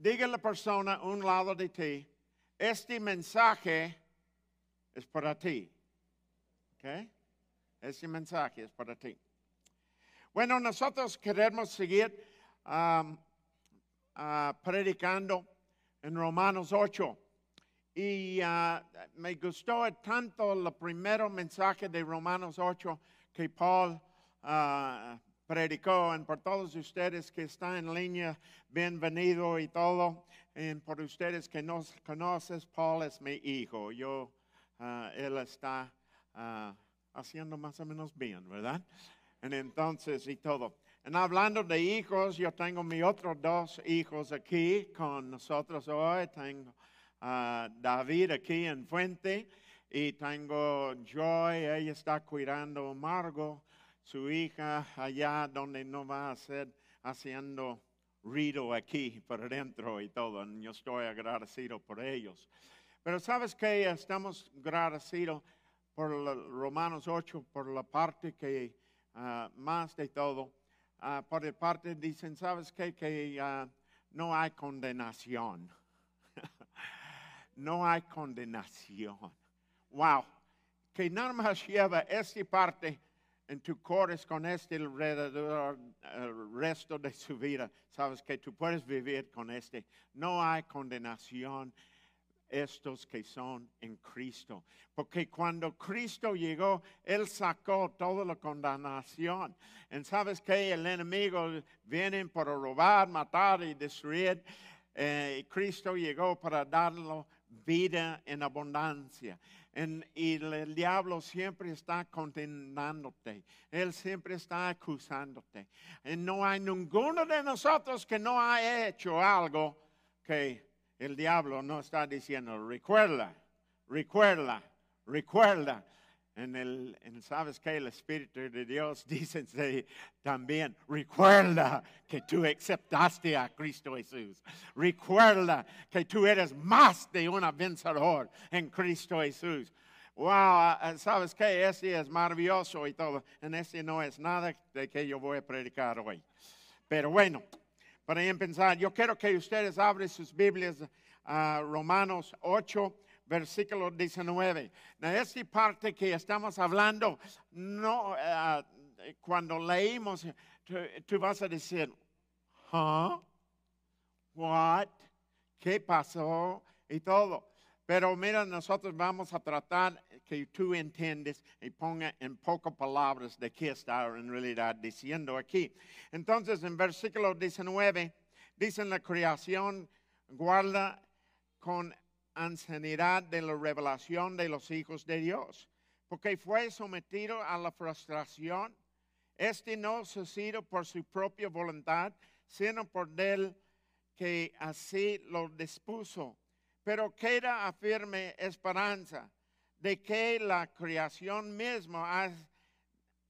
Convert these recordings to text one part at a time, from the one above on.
diga la persona un lado de ti, este mensaje es para ti. Este mensaje es para ti. Bueno, nosotros queremos seguir ah, predicando en Romanos 8. Y ah, me gustó tanto el primer mensaje de Romanos 8 que Paul ah, predicó. Y por todos ustedes que están en línea, bienvenido y todo. Y por ustedes que no conocen, Paul es mi hijo. Yo, ah, él está haciendo más o menos bien, ¿verdad? Y entonces y todo. En hablando de hijos, yo tengo mis otros dos hijos aquí con nosotros hoy. Tengo a David aquí en Fuente y tengo Joy, ella está cuidando a Margo, su hija, allá donde no va a ser haciendo ruido aquí por dentro y todo. Yo estoy agradecido por ellos. Pero sabes que estamos agradecidos por Romanos 8, por la parte que ah, más de todo Ah, por el parte dicen, ¿sabes qué? Que ah, no hay condenación. no hay condenación. Wow. Que nada más lleva esta parte en tu cores con este alrededor el resto de su vida. Sabes que tú puedes vivir con este. No hay condenación estos que son en Cristo. Porque cuando Cristo llegó, Él sacó toda la condenación. Y sabes que el enemigo viene para robar, matar y destruir. Eh, Cristo llegó para darlo vida en abundancia. Y el diablo siempre está condenándote. Él siempre está acusándote. Y no hay ninguno de nosotros que no haya hecho algo que el diablo no está diciendo, recuerda, recuerda, recuerda. En el, en, ¿sabes que El Espíritu de Dios dice también, recuerda que tú aceptaste a Cristo Jesús. Recuerda que tú eres más de un vencedor en Cristo Jesús. Wow, ¿sabes que Ese es maravilloso y todo. En ese no es nada de que yo voy a predicar hoy. Pero bueno, para empezar, yo quiero que ustedes abren sus Biblias a Romanos 8, versículo 19. En esta parte que estamos hablando, no, eh, cuando leímos, tú, vas a decir, ¿huh? ¿What? ¿Qué pasó? Y todo. Pero mira, nosotros vamos a tratar que tú entiendes y ponga en pocas palabras de qué está en realidad diciendo aquí. Entonces, en versículo 19, dice la creación guarda con ansiedad de la revelación de los hijos de Dios, porque fue sometido a la frustración. Este no sucedió por su propia voluntad, sino por él que así lo dispuso. Pero queda a firme esperanza de que la creación misma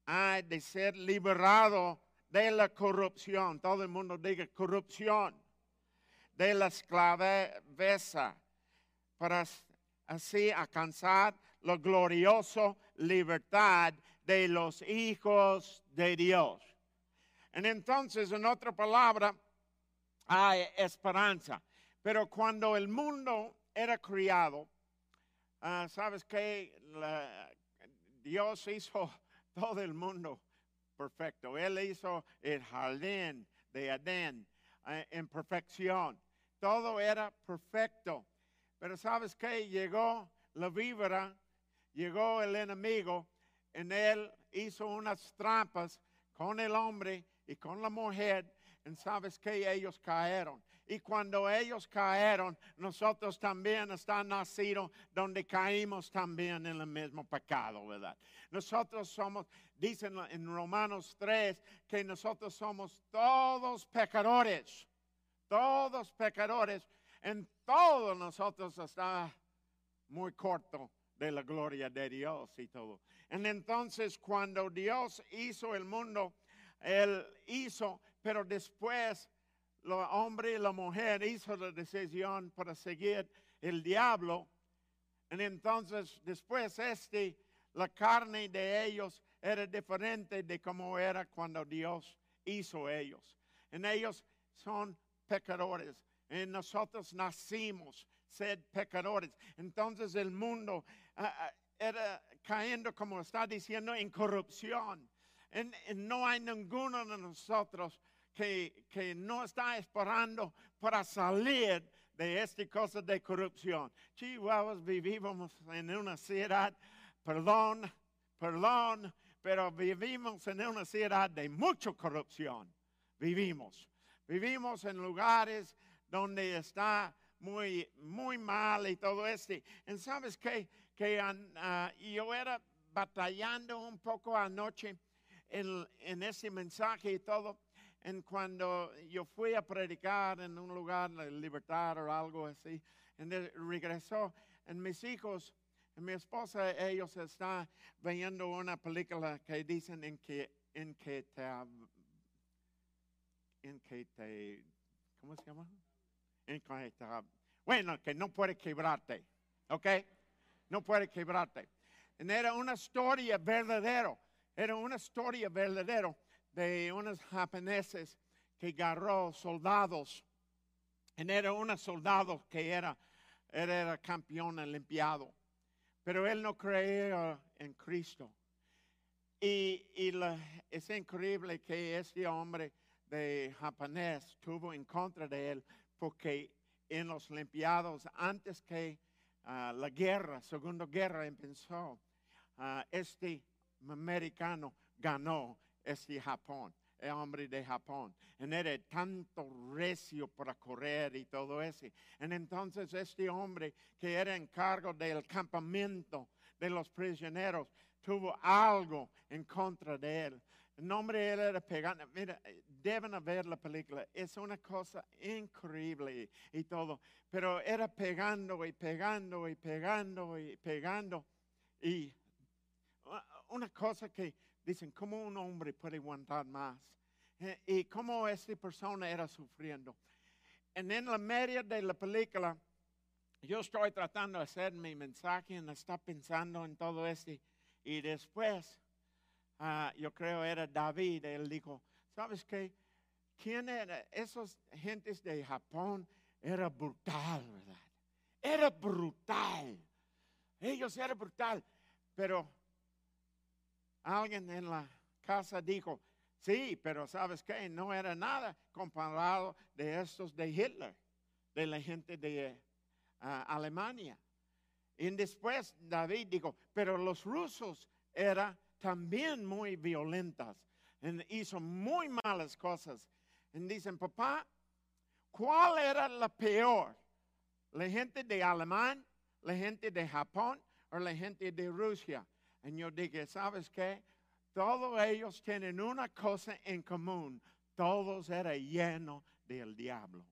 ha, de ser liberado de la corrupción. Todo el mundo diga corrupción. De la esclaveza. Para así alcanzar la gloriosa libertad de los hijos de Dios. Y entonces, en otra palabra, hay esperanza. Pero cuando el mundo era criado, Ah, ¿Sabes que Dios hizo todo el mundo perfecto. Él hizo el jardín de Adén eh, en perfección. Todo era perfecto. Pero ¿sabes que Llegó la víbora, llegó el enemigo, en él hizo unas trampas con el hombre y con la mujer. Y sabes que ellos cayeron. Y cuando ellos cayeron, nosotros también están nacidos donde caímos también en el mismo pecado, ¿verdad? Nosotros somos, dicen en Romanos 3, que nosotros somos todos pecadores, todos pecadores, en todos nosotros está muy corto de la gloria de Dios y todo. Y entonces cuando Dios hizo el mundo, Él hizo, pero después el hombre y la mujer hizo la decisión para seguir el diablo. Y entonces después este, la carne de ellos era diferente de como era cuando Dios hizo ellos. En ellos son pecadores. Eh, nosotros nacimos ser pecadores. Entonces el mundo ah, ah, era cayendo, como está diciendo, en corrupción. No hay ninguno de nosotros que, que no está esperando para salir de esta cosa de corrupción. Chihuahuas vivimos en una ciudad, perdón, perdón, pero vivimos en una ciudad de mucha corrupción. Vivimos. Vivimos en lugares donde está muy, muy mal y todo esto. Y sabes que ah, yo era batallando un poco anoche en, en ese mensaje y todo. En cuando yo fui a predicar en un lugar de libertad o algo así, de- regresó, en mis hijos, y mi esposa, ellos están viendo una película que dicen en que, en te, en que te, ¿cómo se llama? Bueno, que no puede quebrarte, ¿ok? No puede quebrarte. Era una historia verdadera, era una historia verdadera de unos japoneses que agarró soldados. Era un soldado que era, era campeón olimpiado. Pero él no creía en Cristo. Y, y la- es increíble que este hombre de japonés tuvo en contra de él porque en los Olimpiados, antes que ah, la guerra, segunda guerra empezó, ah, este americano ganó este Japón, el hombre de Japón. Y era tanto recio para correr y todo eso. Y entonces este hombre que era en cargo del campamento de los prisioneros tuvo algo en contra de él. El nombre era pegando. Mira, eh, deben ver la película. Es una cosa increíble y, todo. Pero era pegando y pegando y pegando y pegando. Y una cosa que dicen, ¿cómo un hombre puede aguantar más? Eh, y cómo esta persona era sufriendo. En en la media de la película, yo estoy tratando de hacer mi mensaje y está pensando en todo esto. Y después, ah, yo creo era David, él dijo, ¿sabes qué? ¿Quién era? Esos gentes de Japón era brutal, ¿verdad? Era brutal. Ellos eran brutal. Pero alguien en la casa dijo, sí, pero ¿sabes qué? No era nada comparado de estos de Hitler, de la gente de ah, Alemania. Y después David dijo, pero los rusos eran también muy violentas, y hizo muy malas cosas. Y dicen, papá, ¿cuál era la peor? ¿La gente de Alemán, la gente de Japón o la gente de Rusia? Y yo dije, ¿sabes qué? Todos ellos tienen una cosa en común. Todos eran llenos del diablo.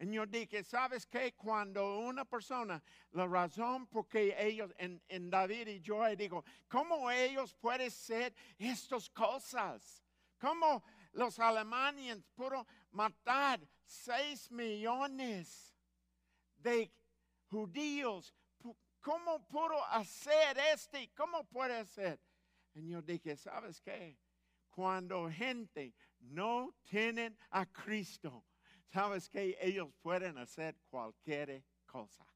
Y yo dije, ¿sabes qué? Cuando una persona, la razón por que ellos, en, en David y yo, digo, ¿cómo ellos pueden ser estas cosas? ¿Cómo los alemanes pudieron matar seis millones de judíos? ¿Cómo pudo hacer este? ¿Cómo puede ser? Y yo dije, ¿sabes qué? Cuando gente no tienen a Cristo, ¿sabes qué? Ellos pueden hacer cualquier cosa.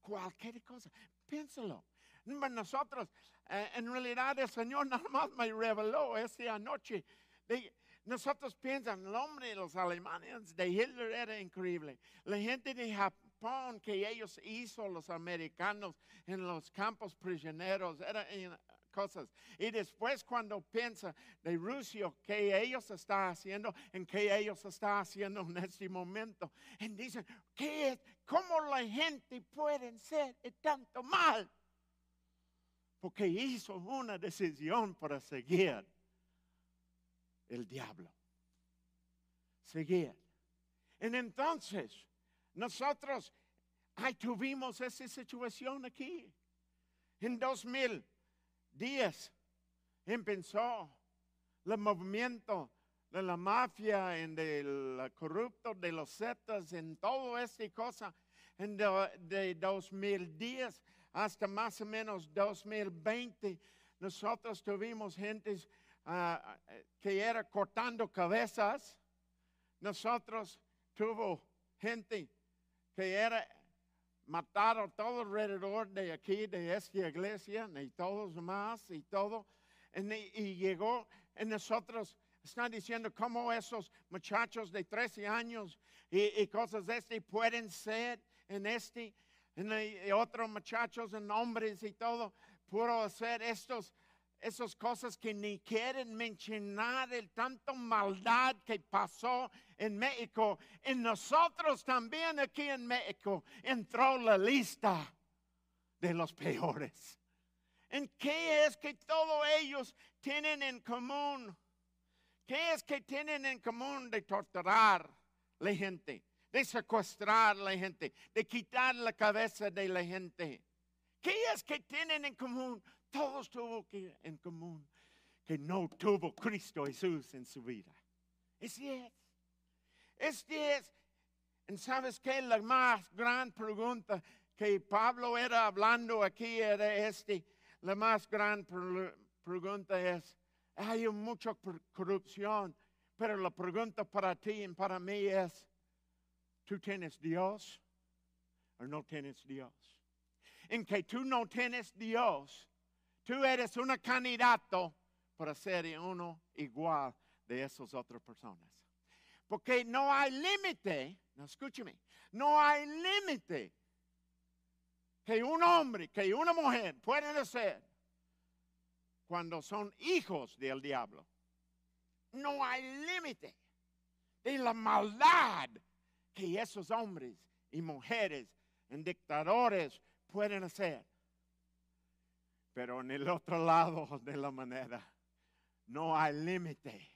Cualquier cosa. Piénsalo. Nosotros, eh, en realidad, el Señor nada más me reveló esa anoche. De- nosotros piensan, el hombre de los alemanes de Hitler era increíble. La gente de Japón que ellos hizo, los americanos, en los campos prisioneros, eran eh, cosas. Y después cuando piensa de Rusia, que ellos están haciendo, en que ellos están haciendo en este momento. Y dicen, ¿qué es? ¿Cómo la gente puede ser tanto mal? Porque hizo una decisión para seguir el diablo. Seguir. Y entonces, nosotros ahí tuvimos esa situación aquí. En 2010 empezó el movimiento de la mafia, en del corrupto, de los zetas, en todo esta cosa. En de, de 2010 hasta más o menos 2020, nosotros tuvimos gentes ah, que era cortando cabezas. Nosotros tuvo gente que era mataron todo alrededor de aquí, de esta iglesia, y todos más, y todo. Y, y llegó, en nosotros están diciendo cómo esos muchachos de 13 años y, cosas de este pueden ser en este, en y otros muchachos, en hombres y todo, puedo hacer estos esas cosas que ni quieren mencionar, el tanto maldad que pasó en México. En nosotros también aquí en México entró la lista de los peores. ¿En qué es que todos ellos tienen en común? ¿Qué es que tienen en común de torturar la gente, de secuestrar la gente, de quitar la cabeza de la gente? ¿Qué es que tienen en común? Todos tuvo que en común que no tuvo Cristo Jesús en su vida. Ese es. Este es. ¿Y sabes qué? La más gran pregunta que Pablo era hablando aquí era este. La más gran pregunta es, hay mucha corrupción, pero la pregunta para ti y para mí es, ¿tú tienes Dios o no tienes Dios? En que tú no tienes Dios, Tú eres un candidato para ser uno igual de esas otras personas. Porque no hay límite, no escúcheme, no hay límite que un hombre, que una mujer pueden hacer cuando son hijos del diablo. No hay límite de la maldad que esos hombres y mujeres en dictadores pueden hacer. Pero en el otro lado de la manera, no hay límite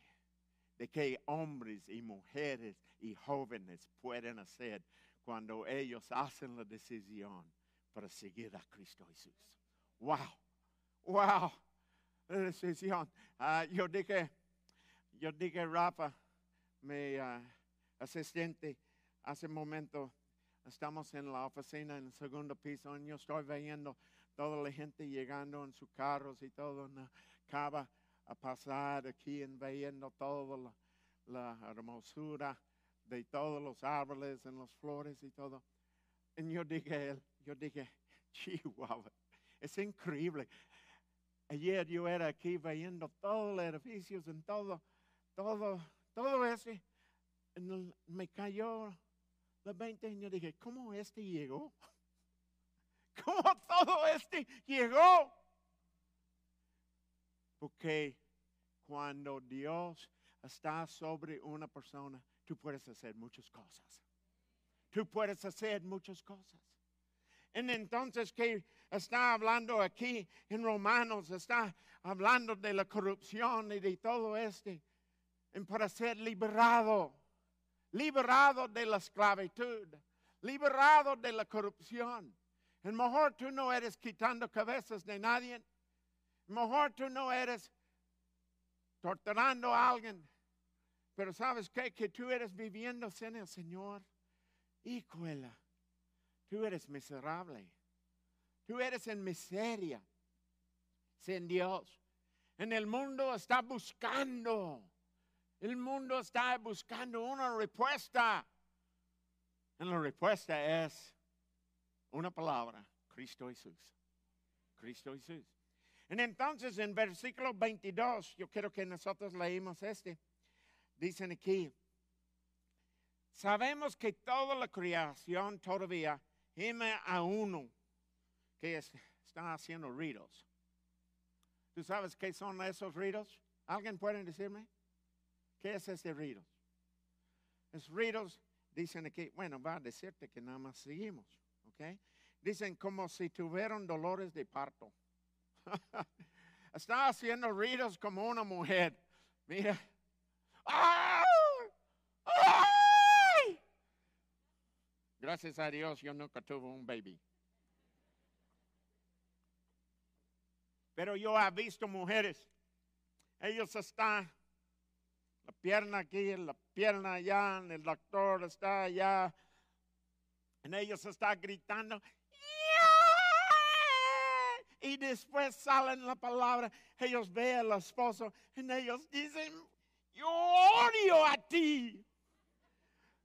de que hombres y mujeres y jóvenes pueden hacer cuando ellos hacen la decisión para seguir a Cristo Jesús. Wow, wow, la decisión. Ah, yo dije, yo dije, Rafa, mi ah, asistente, hace un momento, estamos en la oficina en el segundo piso y yo estoy viendo toda la gente llegando en sus carros y todo, acaba a pasar aquí en viendo toda la, hermosura de todos los árboles en las flores y todo. Y yo dije, yo dije, Chihuahua, es increíble. Ayer yo era aquí viendo todos los edificios en todo, todo, todo ese. me cayó la 20 y yo dije, ¿cómo este llegó? ¿Cómo todo este llegó? Porque cuando Dios está sobre una persona, tú puedes hacer muchas cosas. Tú puedes hacer muchas cosas. Y entonces que está hablando aquí en Romanos, está hablando de la corrupción y de todo este, en para ser liberado, liberado de la esclavitud, liberado de la corrupción. Lo mejor tú no eres quitando cabezas de nadie. Mejor tú no eres torturando a alguien. Pero sabes qué? Que tú eres viviendo sin el Señor. Hijuela, tú eres miserable. Tú eres en miseria sin Dios. En el mundo está buscando. El mundo está buscando una respuesta. Y la respuesta es una palabra, Cristo Jesús. Cristo Jesús. Y entonces en versículo 22, yo quiero que nosotros leímos este. Dicen aquí, sabemos que toda la creación todavía gime a uno que está haciendo ritos. ¿Tú sabes qué son esos ritos? ¿Alguien puede decirme? ¿Qué es ese rito? Es ritos, dicen aquí, bueno, va a decirte que nada más seguimos. Dicen como si tuvieran dolores de parto. Está haciendo ruidos como una mujer. Mira. Gracias a Dios yo nunca tuve un baby. Pero yo he visto mujeres. Ellos están, la pierna aquí, la pierna allá, el doctor está allá, y ellos están gritando. Y después salen la palabra. Ellos ven al esposo y ellos dicen, yo odio a ti.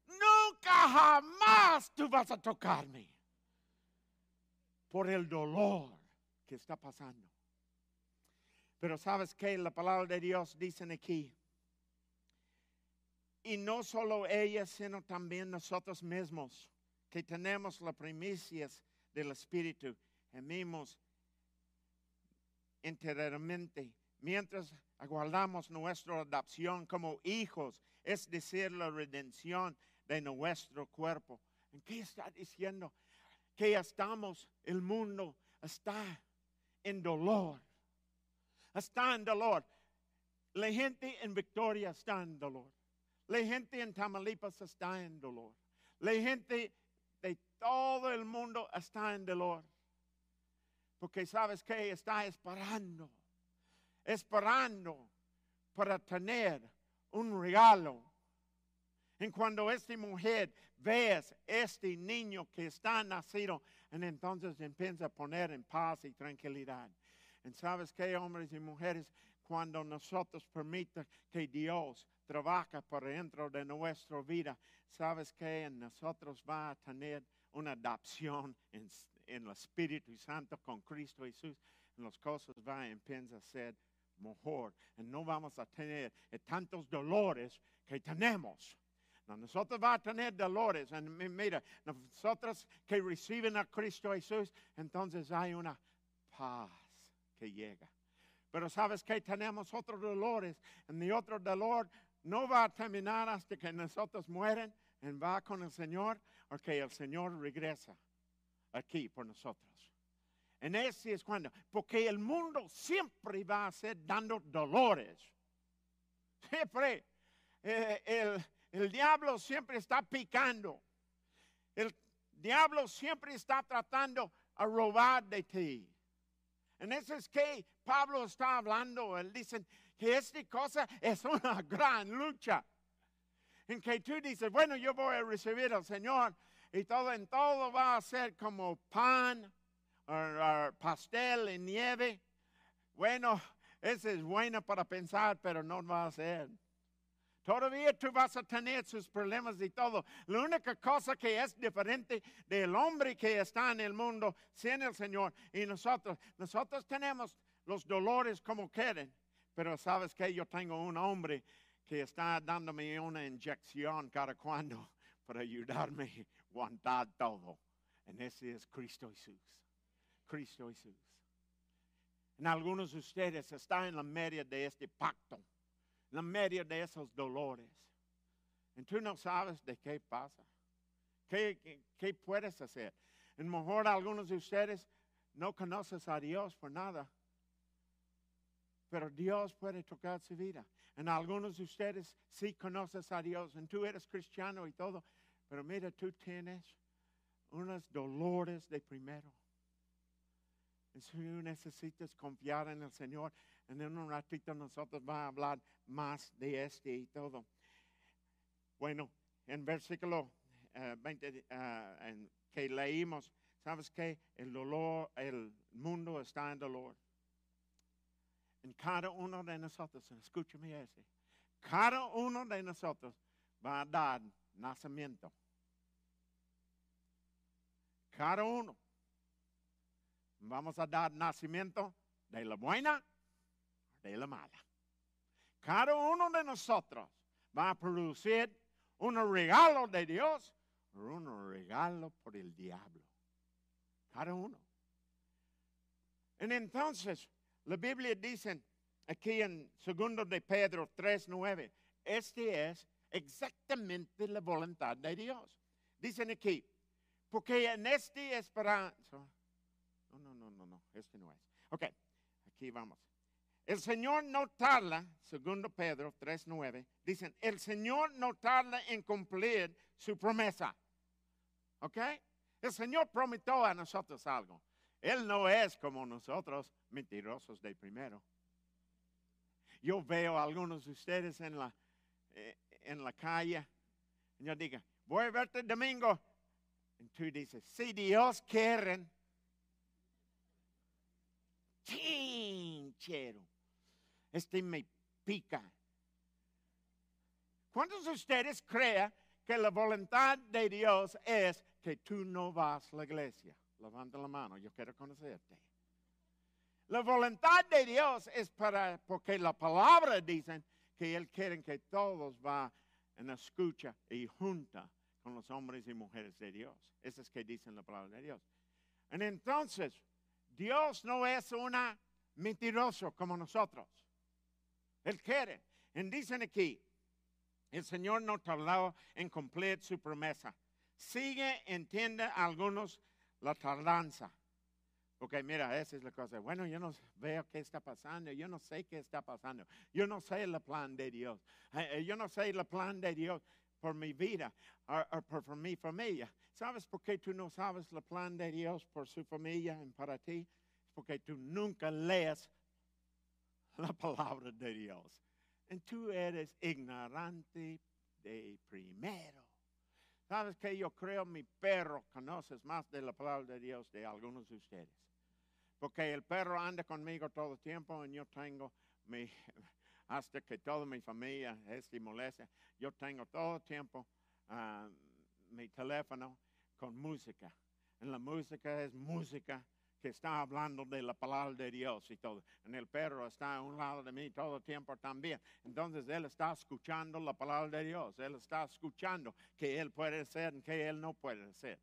nunca jamás tú vas a tocarme por el dolor que está pasando. Pero sabes que la palabra de Dios dice aquí, y no solo ella, sino también nosotros mismos, que tenemos las primicias del Espíritu, gemimos enteramente mientras aguardamos nuestra adopción como hijos, es decir, la redención de nuestro cuerpo. ¿En qué está diciendo? Que estamos, el mundo está en dolor. Está en dolor. La gente en Victoria está en dolor. La gente en Tamaulipas está en dolor. La gente todo el mundo está en dolor. Porque sabes que está esperando, esperando para tener un regalo. En cuando esta mujer ve este niño que está nacido, entonces empieza a poner en paz y tranquilidad. Y sabes que, hombres y mujeres, cuando nosotros permitimos que Dios trabaje por dentro de nuestra vida, sabes que en nosotros va a tener una adopción en, el Espíritu Santo con Cristo Jesús. las cosas van a empezar a ser mejor. Y no vamos a tener tantos dolores que tenemos. nosotros vamos a tener dolores. Y mira, nosotros que reciben a Cristo Jesús, entonces hay una paz que llega. Pero sabes que tenemos otros dolores. Y el otro dolor no va a terminar hasta que nosotros mueren y va con el Señor o que el Señor regresa aquí por nosotros. En ese es cuando, porque el mundo siempre va a ser dando dolores. Siempre. Eh, el, el diablo siempre está picando. El diablo siempre está tratando a robar de ti. En eso es que Pablo está hablando. Él dice que esta cosa es una gran lucha. En que tú dices, bueno, yo voy a recibir al Señor y todo en todo va a ser como pan, o, pastel y nieve. Bueno, eso es bueno para pensar, pero no va a ser. Todavía tú vas a tener sus problemas y todo. La única cosa que es diferente del hombre que está en el mundo sin el Señor y nosotros, nosotros tenemos los dolores como quieren, pero sabes que yo tengo un hombre que está dándome una inyección cada cuando para ayudarme a aguantar todo. En ese es Cristo Jesús. Cristo Jesús. En algunos de ustedes están en la media de este pacto la media de esos dolores. Y tú no sabes de qué pasa. ¿Qué, qué, puedes hacer? A lo mejor algunos de ustedes no conocen a Dios por nada. Pero Dios puede tocar su vida. En algunos de ustedes sí conoces a Dios. Y tú eres cristiano y todo. Pero mira, tú tienes unos dolores de primero. Si necesitas confiar en el Señor, en un ratito nosotros vamos a hablar más de este y todo. Bueno, en versículo 20 eh, eh, que leímos, ¿sabes qué? El dolor, el mundo está en dolor. En cada uno de nosotros, escúchame ese, cada uno de nosotros va a dar nacimiento. Cada uno. Vamos a dar nacimiento de la buena de la mala. Cada uno de nosotros va a producir un regalo de Dios o un regalo por el diablo. Cada uno. Y entonces, la Biblia dice aquí en 2 de Pedro 3:9, este es exactamente la voluntad de Dios. Dicen aquí, porque en este esperanza, no, no, no, no, no, este no es. Ok, aquí vamos. El Señor no tarda, segundo Pedro 3.9, dicen, el Señor no tarda en cumplir su promesa. ¿Ok? El Señor prometió a nosotros algo. Él no es como nosotros, mentirosos de primero. Yo veo a algunos de ustedes en la, eh, en la calle y yo digo, voy a verte domingo. Y tú dices, si Dios quiere. Chinchero este me pica. ¿Cuántos de ustedes creen que la voluntad de Dios es que tú no vas a la iglesia. Levanta la mano, yo quiero conocerte. La voluntad de Dios es para, porque la palabra dicen que Él quiere que todos van en escucha y junta con los hombres y mujeres de Dios. Eso es que dicen la palabra de Dios. Entonces, Dios no es una mentiroso como nosotros. Él quiere. Y dicen aquí, el Señor no tardó en cumplir su promesa. Sigue, entiende algunos la tardanza. Porque mira, esa es la cosa. Bueno, yo no veo qué está pasando, yo no sé qué está pasando, yo no sé el plan de Dios, eh, eh, yo no sé el plan de Dios por mi vida o, por, mi familia. ¿Sabes por qué tú no sabes el plan de Dios por su familia y para ti? Es porque tú nunca lees la palabra de Dios. Y tú eres ignorante de primero. ¿Sabes que Yo creo mi perro conoces más de la palabra de Dios de algunos de ustedes. Porque el perro anda conmigo todo el tiempo y yo tengo mi, hasta que toda mi familia es y molesta, yo tengo todo el tiempo ah, mi teléfono con música. En la música es música que está hablando de la palabra de Dios y todo. En el perro está a un lado de mí todo el tiempo también. Entonces él está escuchando la palabra de Dios. Él está escuchando que él puede ser y que él no puede ser.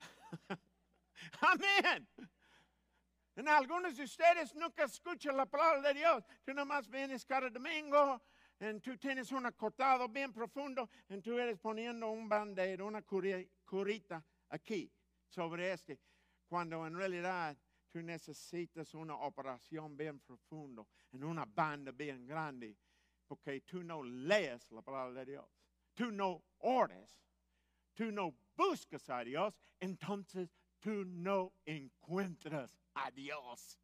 Amén. En algunos de ustedes nunca escuchan la palabra de Dios. Tú nomás vienes cada domingo y tú tienes un acotado bien profundo y tú eres poniendo un bandero, una curita aquí sobre este cuando en realidad tú necesitas una operación bien profunda en una banda bien grande, porque tú no lees la palabra de Dios, tú no ores, tú no buscas a Dios, entonces tú no encuentras a Dios.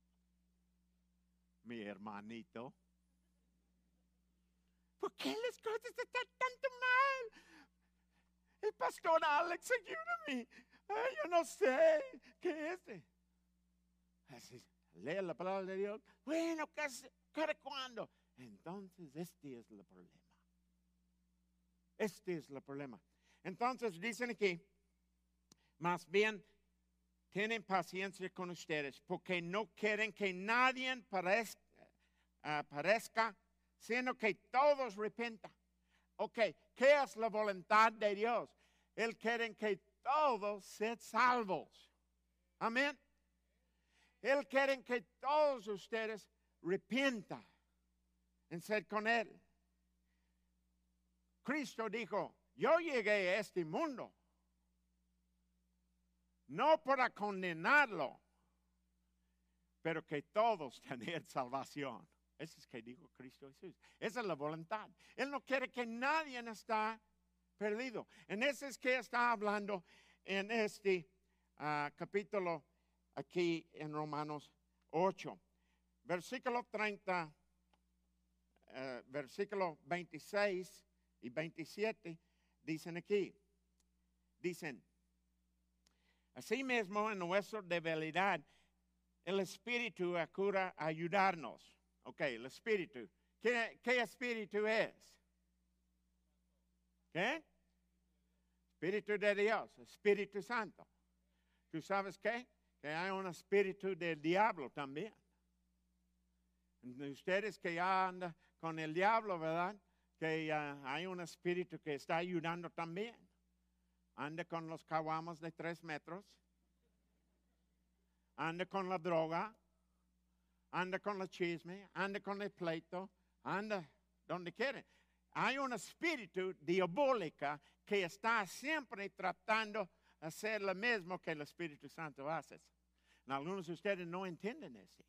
Mi hermanito. ¿Por qué las cosas están tanto mal? El pastor Alex, ayúdame yo no sé qué es. Así, lee la palabra de Dios. Bueno, ¿qué? ¿Cada cuándo? Entonces, este es el problema. Este es el problema. Entonces, dicen aquí, más bien, tienen paciencia con ustedes porque no quieren que nadie parezca, uh, parezca sino que todos repentan. Ok, ¿qué es la voluntad de Dios? Él quiere que todos ser salvos. Amén. Él quiere que todos ustedes repientan en ser con Él. Cristo dijo, yo llegué a este mundo no para condenarlo, pero que todos tengan salvación. Eso es que dijo Cristo Jesús. Esa es la voluntad. Él no quiere que nadie está perdido. En ese es que está hablando en este ah, capítulo aquí en Romanos 8. Versículo 30, eh, versículo 26 y 27 dicen aquí, dicen, asimismo en nuestra debilidad, el Espíritu acura a ayudarnos. Ok, el Espíritu. ¿Qué, qué espíritu es? ¿Qué? Espíritu de Dios, Espíritu Santo. ¿Tú sabes qué? Que hay un espíritu del diablo también. Ustedes que ya andan con el diablo, ¿verdad? Que hay un espíritu que está ayudando también. Anda con los caguamos de tres metros. Anda con la droga. Anda con el chisme. Anda con el pleito. Anda donde quiere hay un espíritu diabólico que está siempre tratando de hacer lo mismo que el Espíritu Santo hace. Algunos de ustedes no entienden eso.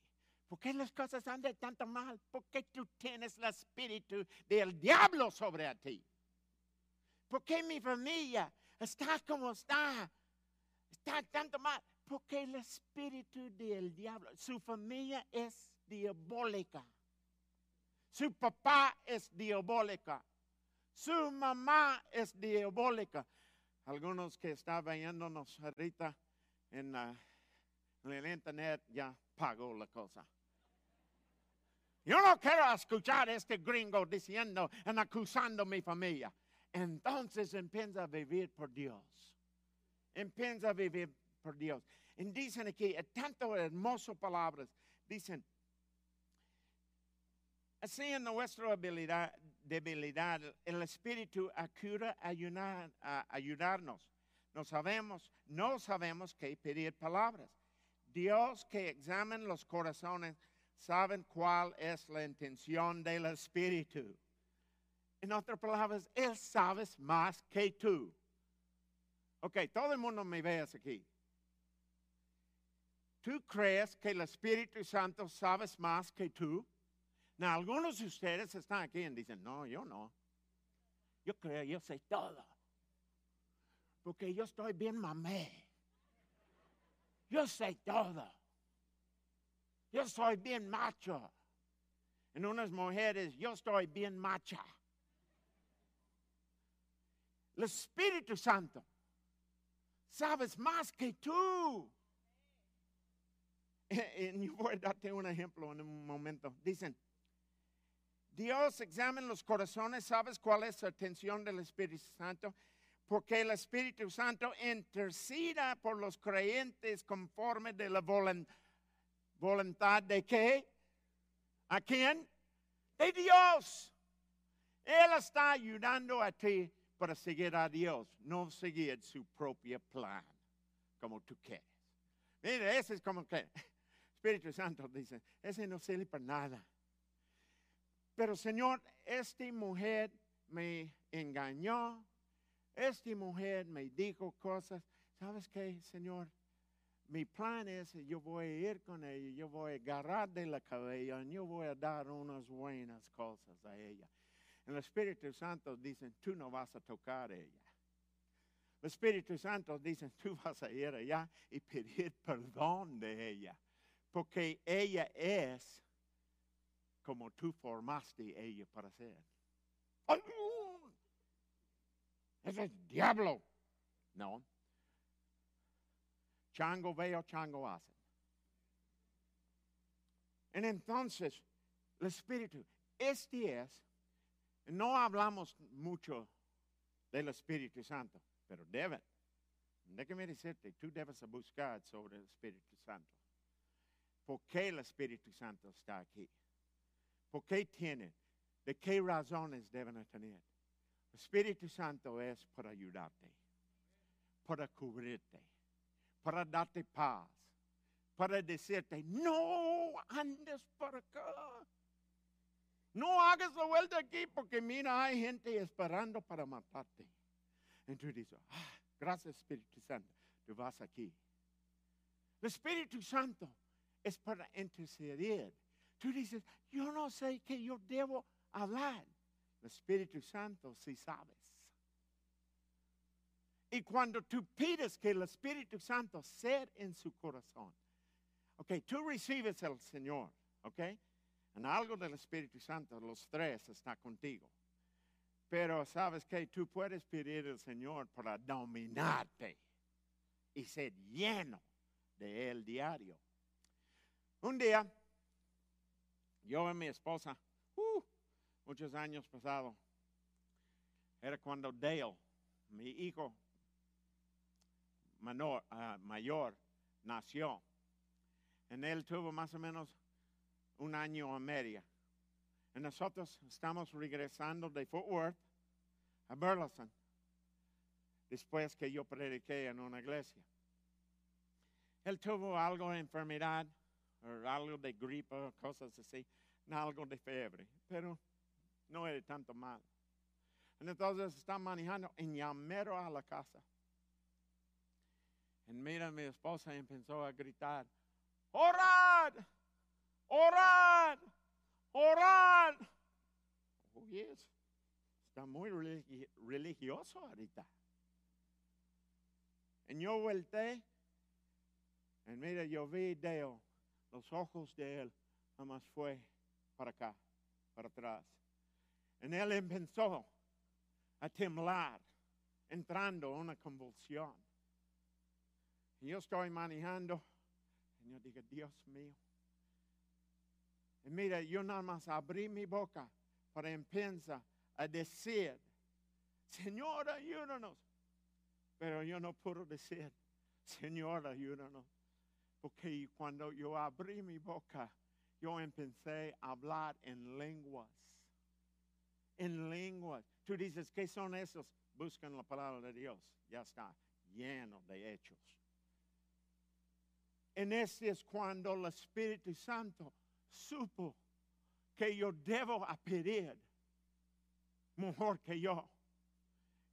¿Por qué las cosas andan tanto mal? Porque tú tienes el espíritu del diablo sobre ti. ¿Por qué mi familia está como está? Está tanto mal. Porque el espíritu del diablo, su familia es diabólica. Su papá es diabólica. Su mamá es diabólica. Algunos que están viéndonos ahorita en, en el internet ya pagó la cosa. Yo no quiero escuchar a este gringo diciendo y acusando a mi familia. entonces empieza a vivir por Dios. Empieza a vivir por Dios. Y dicen aquí, tanto hermoso palabras, dicen, así en nuestra habilidad, debilidad, el Espíritu acuda a ayudar- a ayudarnos. No sabemos, no sabemos qué pedir palabras. Dios que examina los corazones saben cuál es la intención del Espíritu. En otras palabras, Él sabe más que tú. Ok, todo el mundo me ve aquí. ¿Tú crees que el Espíritu Santo sabe más que tú? No, algunos de ustedes están aquí y dicen, no, yo no. Yo creo, yo sé todo. Porque yo estoy bien mamé. Yo sé todo. Yo soy bien macho. En unas mujeres, yo estoy bien macha. El Espíritu Santo sabes más que tú. Y yo voy a darte un ejemplo en un momento. Dicen, Dios examina los corazones, ¿sabes cuál es la atención del Espíritu Santo? Porque el Espíritu Santo interceda por los creyentes conforme de la voluntad de qué? ¿A quién? De Dios. Él está ayudando a ti para seguir a Dios, no seguir su propio plan, como tú quieres. Mira, ese es como que Espíritu Santo dice, ese no sirve para nada. Pero Señor, esta mujer me engañó, esta mujer me dijo cosas. ¿Sabes qué, Señor? Mi plan es, yo voy a ir con ella, yo voy a agarrar de la cabella, y yo voy a dar unas buenas cosas a ella. El Espíritu Santo dice, tú no vas a tocar a ella. El Espíritu Santo dice, tú vas a ir allá y pedir perdón de ella, porque ella es como tú formaste ella para ser. ¡Ay! Ese es diablo. No. Chango veo, chango hace. Y entonces, el Espíritu, este es, no hablamos mucho del Espíritu Santo, pero deben. Déjame decirte, tú debes buscar sobre el Espíritu Santo. ¿Por qué el Espíritu Santo está aquí? ¿Por qué tiene? ¿De qué razones deben tener? El Espíritu Santo es para ayudarte, para cubrirte, para darte paz, para decirte, no andes para acá. No hagas la vuelta aquí porque mira, hay gente esperando para matarte. Tú dices, "Ah, gracias Espíritu Santo, tú vas aquí. El Espíritu Santo es para interceder. Tú dices, yo no sé que yo debo hablar. El Espíritu Santo sí sabes. Y cuando tú pides que el Espíritu Santo sea en su corazón, ok, tú recibes el Señor, ok, en algo del Espíritu Santo, los tres está contigo. Pero sabes que tú puedes pedir al Señor para dominarte y ser lleno de Él diario. Un día, yo y mi esposa, uh, muchos años pasados, era cuando Dale, mi hijo menor, ah, mayor, nació. En él tuvo más o menos un año y medio. Y nosotros estamos regresando de Fort Worth a Burleson, después que yo prediqué en una iglesia. Él tuvo algo de enfermedad, o algo de gripe, cosas así, algo de fiebre, pero no era tanto mal. Entonces está manejando en llamero a la casa. Y mira, mi esposa empezó a gritar, orad, orad, orad. Oh, yes. Está muy religi- religioso ahorita. Y yo volteé, y mira, yo vi Dale, los ojos de él, nada más fue para acá, para atrás. Y él empezó a temblar, entrando en una convulsión. Y yo estoy manejando, y yo digo, Dios mío. Y mira, yo nada más abrí mi boca para empezar a decir Señor, ayúdanos. Pero yo no puedo decir, Señor, ayúdanos. Porque cuando yo abrí mi boca, yo empecé a hablar en lenguas. En lenguas. Tú dices, ¿qué son esos? Buscan la palabra de Dios. Ya está, lleno de hechos. En ese es cuando el Espíritu Santo supo que yo debo a pedir mejor que yo.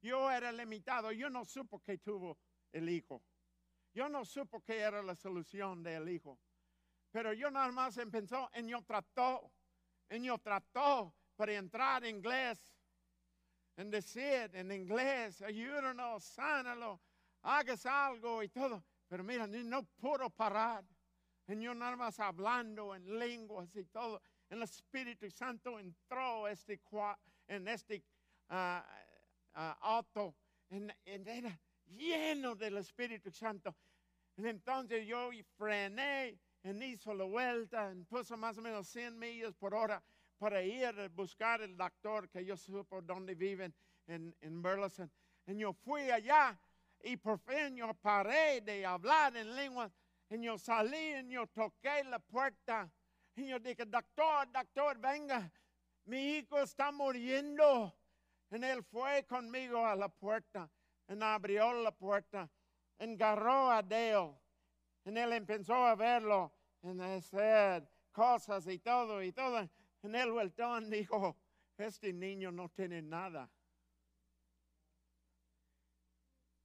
Yo era limitado, yo no supo que tuvo el hijo. Yo no supo que era la solución del hijo. Pero yo nada más empezó en yo trató, en yo trató para entrar en inglés, en decir en inglés, ayúdanos, sánalo, hagas algo y todo. Pero mira, no pudo parar. En yo nada más hablando en lenguas y todo. El Espíritu Santo entró este, en este ah, ah, auto. En, era lleno del Espíritu Santo. Entonces yo frené y hizo la vuelta y puso más o menos 100 millas por hora para ir a buscar el doctor que yo supo dónde viven en, en Burleson. Y yo fui allá y por fin yo paré de hablar en lengua y yo salí y yo toqué la puerta y yo dije, doctor, doctor, venga, mi hijo está muriendo. Y él fue conmigo a la puerta y abrió la puerta, agarró a Dale. Y él empezó a verlo, en hacer cosas y todo y todo. En el vueltón dijo, este niño no tiene nada.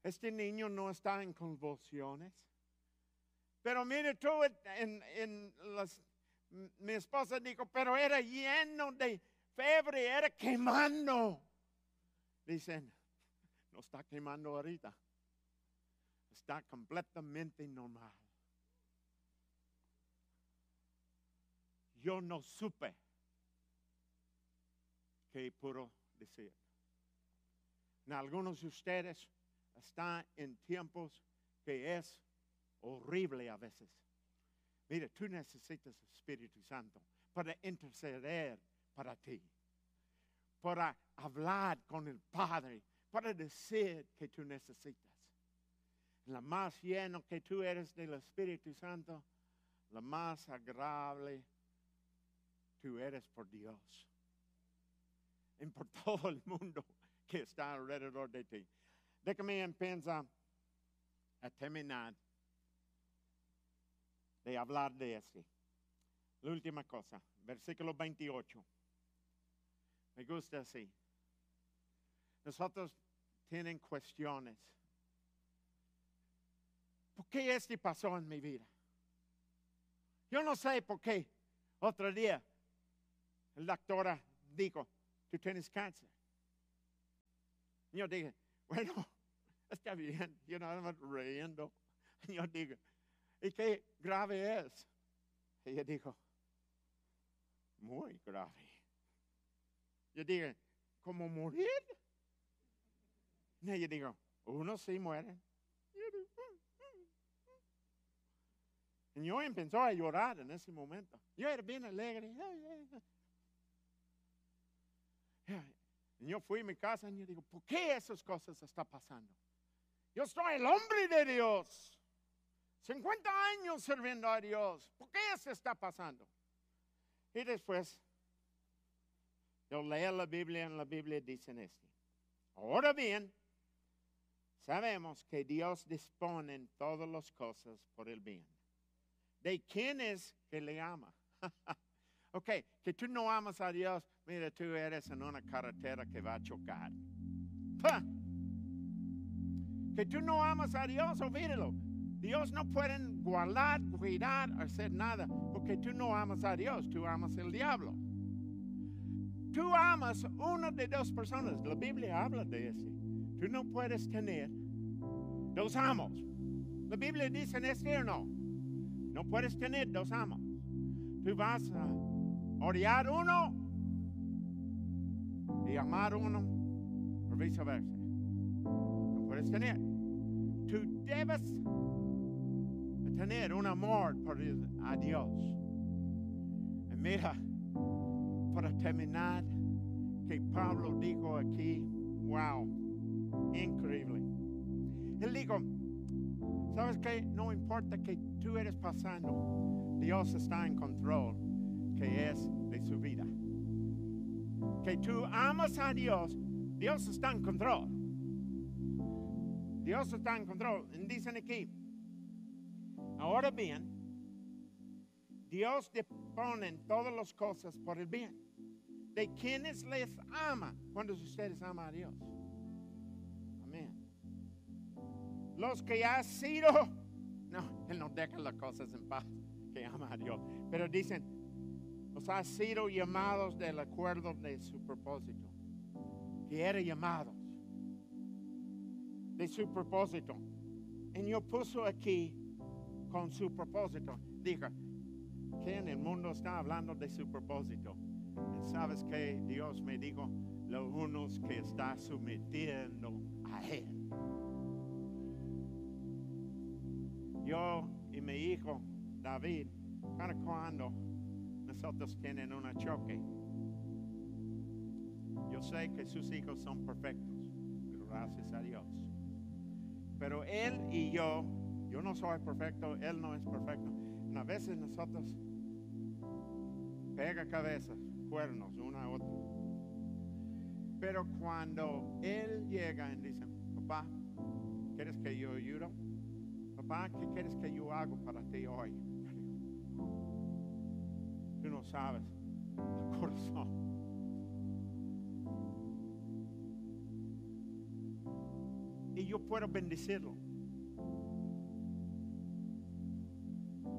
Este niño no está en convulsiones. Pero mire tú, en, en las mi esposa dijo, pero era lleno de fiebre, era quemando. Dicen, no está quemando ahorita. Está completamente normal. Yo no supe qué puedo decir. En algunos de ustedes están en tiempos que es horrible a veces Mira, tú necesitas el Espíritu Santo para interceder para ti, para hablar con el Padre, para decir que tú necesitas. La más lleno que tú eres del Espíritu Santo, la más agradable tú eres por Dios. Y por todo el mundo que está alrededor de ti. Déjame empezar a terminar de hablar de este. La última cosa, versículo 28. Me gusta así. Nosotros tienen cuestiones. ¿Por qué este pasó en mi vida? Yo no sé por qué. Otro día, el doctora dijo, tú tienes cáncer. yo dije, bueno, está bien. Yo nada más riendo. Yo digo, ¿Y qué grave es? Ella dijo, muy grave. Yo dije, ¿cómo morir? Y ella dijo, uno sí muere. Y yo empezó a llorar en ese momento. Yo era bien alegre. Y yo fui a mi casa y yo digo, ¿por qué esas cosas están pasando? Yo soy el hombre de Dios. 50 años sirviendo a Dios. ¿Por qué se está pasando? Y después, yo leo la Biblia, en la Biblia dicen esto. Ahora bien, sabemos que Dios dispone en todas las cosas por el bien. ¿De quién es que le ama? ok, que tú no amas a Dios, mira, tú eres en una carretera que va a chocar. Que tú no amas a Dios, olvídalo. Dios no puede guardar, cuidar, hacer nada, porque tú no amas a Dios, tú amas al diablo. Tú amas una de dos personas. La Biblia habla de eso. Tú no puedes tener dos amos. La Biblia dice en este no. No puedes tener dos amos. Tú vas a odiar uno y amar uno, o viceversa. No puedes tener. Tú debes tener un amor por Dios. Y mira, para terminar, que Pablo dijo aquí, Wow, increíble. Él dijo, ¿sabes qué? No importa que tú eres pasando, Dios está en control, que es de su vida. Que tú amas a Dios, Dios está en control. Dios está en control. Y dicen aquí, ahora bien, Dios dispone todas las cosas por el bien de quienes les ama cuando ustedes aman a Dios. Los que ha sido, no, Él no deja las cosas en paz, que ama a Dios, pero dicen, los ha sido llamados del acuerdo de su propósito, que era llamados de su propósito. Y yo puso aquí con su propósito. Diga, que en el mundo está hablando de su propósito. Sabes que Dios me dijo, los unos que está sometiendo a Él. Yo y mi hijo David, cada cuando nosotros tienen un choque, yo sé que sus hijos son perfectos, gracias a Dios. Pero él y yo, yo no soy perfecto, él no es perfecto. A veces nosotros pega cabezas, cuernos, una a otra. Pero cuando él llega y dice, papá, ¿quieres que yo ayude? Papá, ¿qué quieres que yo haga para ti hoy? Tú no sabes el corazón. Y yo puedo bendecirlo.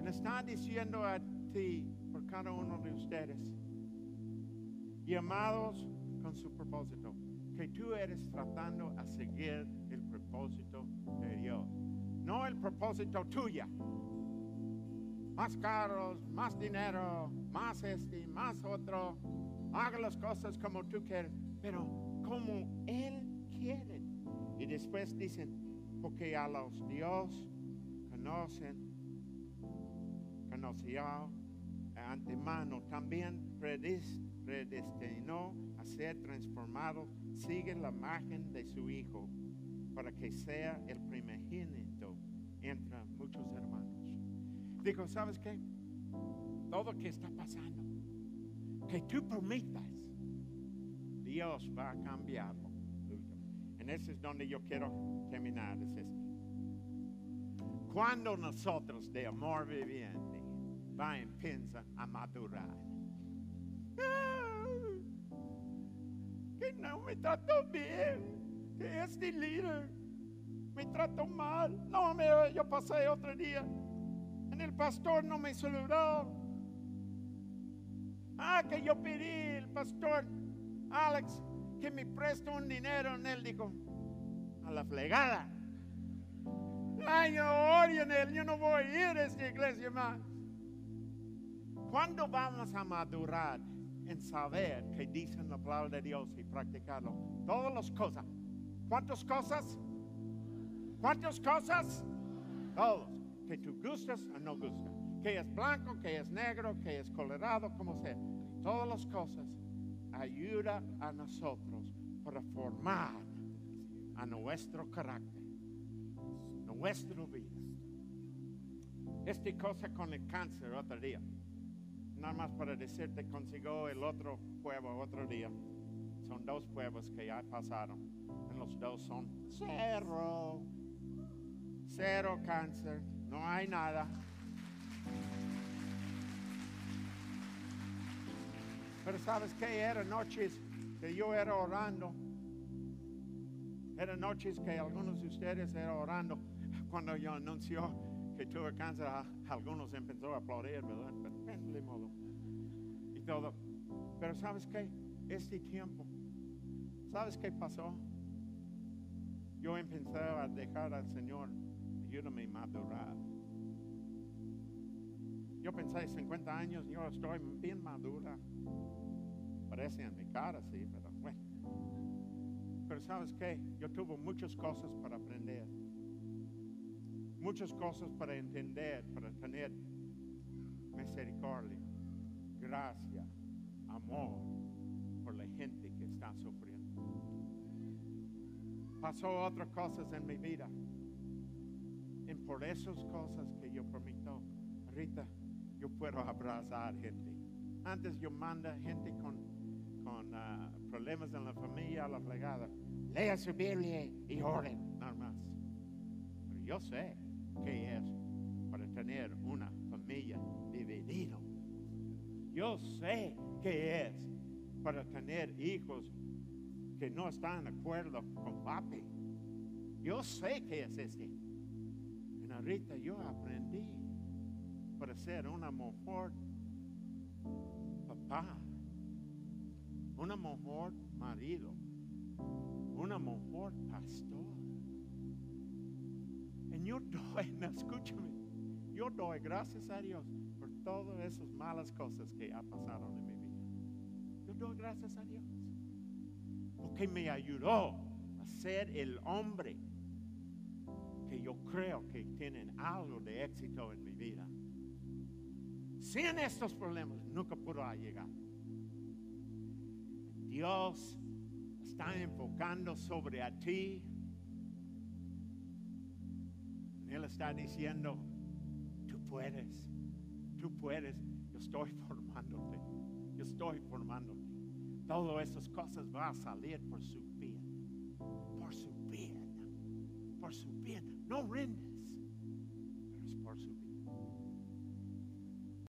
Le está diciendo a ti, por cada uno de ustedes, llamados con su propósito, que tú eres tratando a seguir el propósito no el propósito tuyo. Más carros, más dinero, más este, más otro. Haga las cosas como tú quieres, pero como Él quiere. Y después dicen, porque a los Dios conocen, conoció antemano, también predestinó a ser transformado, sigue la imagen de su Hijo, para que sea el primogénito muchos hermanos. Digo, ¿sabes qué? Todo que está pasando, que tú permitas, Dios va a cambiarlo. En ese es donde yo quiero terminar, es este. Cuando nosotros de amor viviente va a empezar a madurar. Que no me trató bien, que este líder me trató mal. No, me, yo pasé otro día. En el pastor no me saludó. Ah, que yo pedí el pastor Alex que me preste un dinero. En él dijo, a la flegada. Ay, yo odio en él, yo no voy a ir a esta iglesia más. ¿Cuándo vamos a madurar en saber que dicen la palabra de Dios y practicarlo? Todas las cosas. ¿Cuántas cosas? ¿Cuántas cosas? Todos. Que tú gustas o no gustas. Que es blanco, que es negro, que es colorado, como sea. Todas las cosas ayuda a nosotros para formar a nuestro carácter, nuestra vida. Esta cosa con el cáncer otro día. Nada más para decirte, consiguió el otro pueblo otro día. Son dos pueblos que ya pasaron. En los dos son cero. Cero cáncer. No hay nada. Pero sabes qué? Eran noches que yo era orando. Eran noches que algunos de ustedes eran orando. Cuando yo anunció que tuve cáncer, algunos empezó a aplaudir, ¿verdad? Pero de modo. Y todo. Pero sabes qué? Este tiempo, ¿sabes qué pasó? Yo empecé a dejar al Señor, ayúdame a madurar. Yo pensé, 50 años, yo estoy bien madura. Parece en mi cara, sí, pero bueno. Pero sabes qué? Yo tuve muchas cosas para aprender. Muchas cosas para entender, para tener misericordia, gracia, amor por la gente que está sufriendo. pasó otras cosas en mi vida. Por esas cosas que yo permito, Rita, yo puedo abrazar gente. Antes yo manda gente con, con ah, problemas en la familia a la fregada. Lea su Biblia y oren, nada más. Yo sé qué es para tener una familia dividida. Yo sé qué es para tener hijos que no están de acuerdo con papi. Yo sé qué es este. Y ahorita yo aprendí para ser una mejor papá, una mejor marido, una mejor pastor. Y yo doy, escúchame, yo doy gracias a Dios por todas esas malas cosas que ha pasado en mi vida. Yo doy gracias a Dios porque me ayudó a ser el hombre que yo creo que tienen algo de éxito en mi vida. Sin estos problemas nunca podrá llegar. Dios está enfocando sobre a ti. Él está diciendo, tú puedes, tú puedes, yo estoy formándote, yo estoy formándote. Todas esas cosas van a salir por su bien, por su bien, por su bien. No rindes, pero es por su bien.